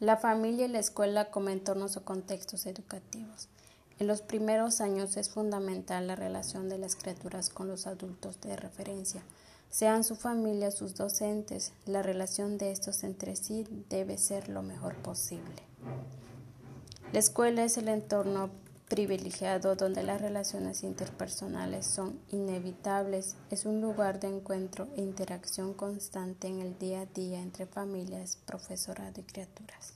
La familia y la escuela como entornos o contextos educativos. En los primeros años es fundamental la relación de las criaturas con los adultos de referencia, sean su familia sus docentes. La relación de estos entre sí debe ser lo mejor posible. La escuela es el entorno privilegiado donde las relaciones interpersonales son inevitables. Es un lugar de encuentro e interacción constante en el día a día entre familias, profesorado y criaturas.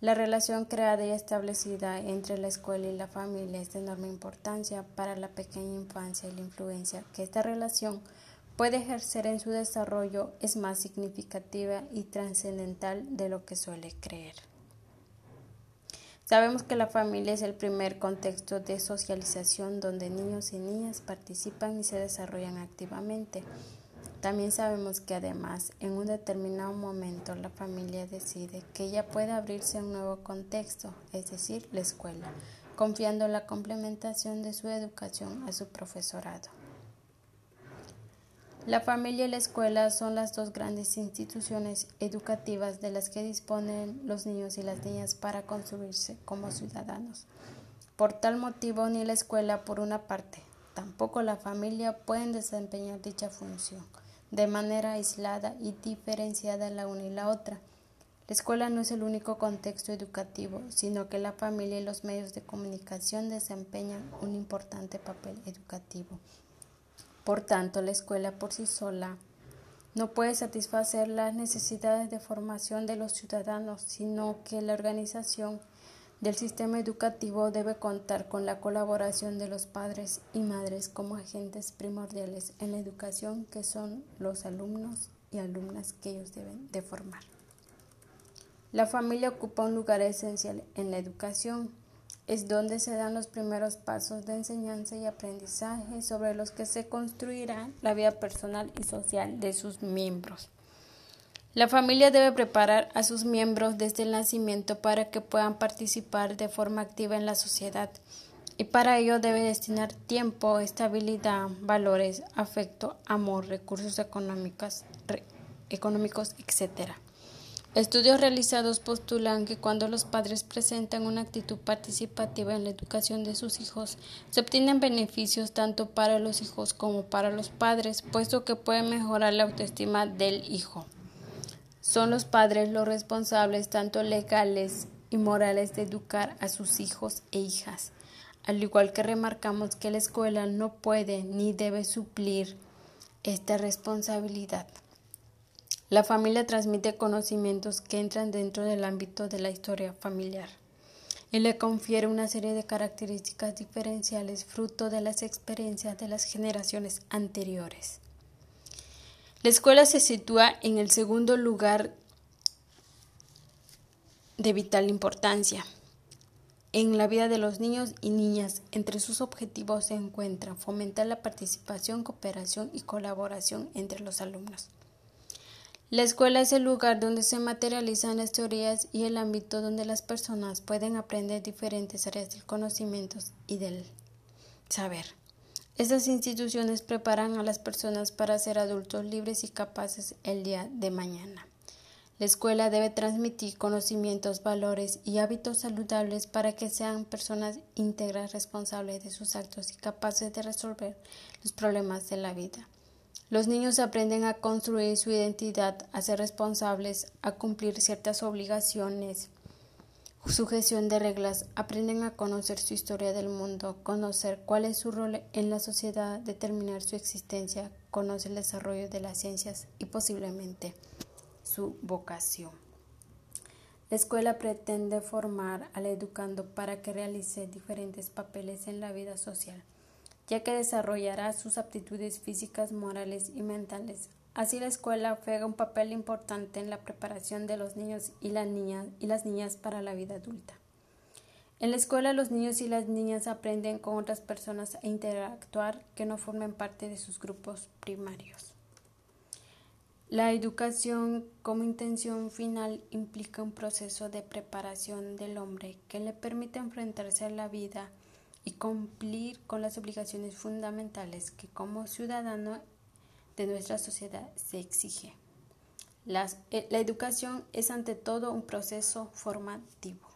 La relación creada y establecida entre la escuela y la familia es de enorme importancia para la pequeña infancia y la influencia que esta relación puede ejercer en su desarrollo es más significativa y trascendental de lo que suele creer. Sabemos que la familia es el primer contexto de socialización donde niños y niñas participan y se desarrollan activamente. También sabemos que además en un determinado momento la familia decide que ella puede abrirse un nuevo contexto, es decir, la escuela, confiando la complementación de su educación a su profesorado. La familia y la escuela son las dos grandes instituciones educativas de las que disponen los niños y las niñas para construirse como ciudadanos. Por tal motivo, ni la escuela, por una parte, tampoco la familia pueden desempeñar dicha función de manera aislada y diferenciada la una y la otra. La escuela no es el único contexto educativo, sino que la familia y los medios de comunicación desempeñan un importante papel educativo. Por tanto, la escuela por sí sola no puede satisfacer las necesidades de formación de los ciudadanos, sino que la organización del sistema educativo debe contar con la colaboración de los padres y madres como agentes primordiales en la educación que son los alumnos y alumnas que ellos deben de formar. La familia ocupa un lugar esencial en la educación. Es donde se dan los primeros pasos de enseñanza y aprendizaje sobre los que se construirá la vida personal y social de sus miembros. La familia debe preparar a sus miembros desde el nacimiento para que puedan participar de forma activa en la sociedad y para ello debe destinar tiempo, estabilidad, valores, afecto, amor, recursos económicos, económicos etc. Estudios realizados postulan que cuando los padres presentan una actitud participativa en la educación de sus hijos, se obtienen beneficios tanto para los hijos como para los padres, puesto que puede mejorar la autoestima del hijo. Son los padres los responsables tanto legales y morales de educar a sus hijos e hijas, al igual que remarcamos que la escuela no puede ni debe suplir esta responsabilidad. La familia transmite conocimientos que entran dentro del ámbito de la historia familiar y le confiere una serie de características diferenciales fruto de las experiencias de las generaciones anteriores. La escuela se sitúa en el segundo lugar de vital importancia en la vida de los niños y niñas. Entre sus objetivos se encuentra fomentar la participación, cooperación y colaboración entre los alumnos. La escuela es el lugar donde se materializan las teorías y el ámbito donde las personas pueden aprender diferentes áreas del conocimiento y del saber. Estas instituciones preparan a las personas para ser adultos libres y capaces el día de mañana. La escuela debe transmitir conocimientos, valores y hábitos saludables para que sean personas íntegras, responsables de sus actos y capaces de resolver los problemas de la vida. Los niños aprenden a construir su identidad, a ser responsables, a cumplir ciertas obligaciones, sujeción de reglas, aprenden a conocer su historia del mundo, conocer cuál es su rol en la sociedad, determinar su existencia, conocer el desarrollo de las ciencias y posiblemente su vocación. La escuela pretende formar al educando para que realice diferentes papeles en la vida social, ya que desarrollará sus aptitudes físicas, morales y mentales, Así la escuela juega un papel importante en la preparación de los niños y las niñas, para la vida adulta. En la escuela los niños y las niñas aprenden con otras personas a interactuar que no formen parte de sus grupos primarios. La educación como intención final implica un proceso de preparación del hombre que le permite enfrentarse a la vida y cumplir con las obligaciones fundamentales que como ciudadano de nuestra sociedad se exige. eh, la educación es ante todo un proceso formativo.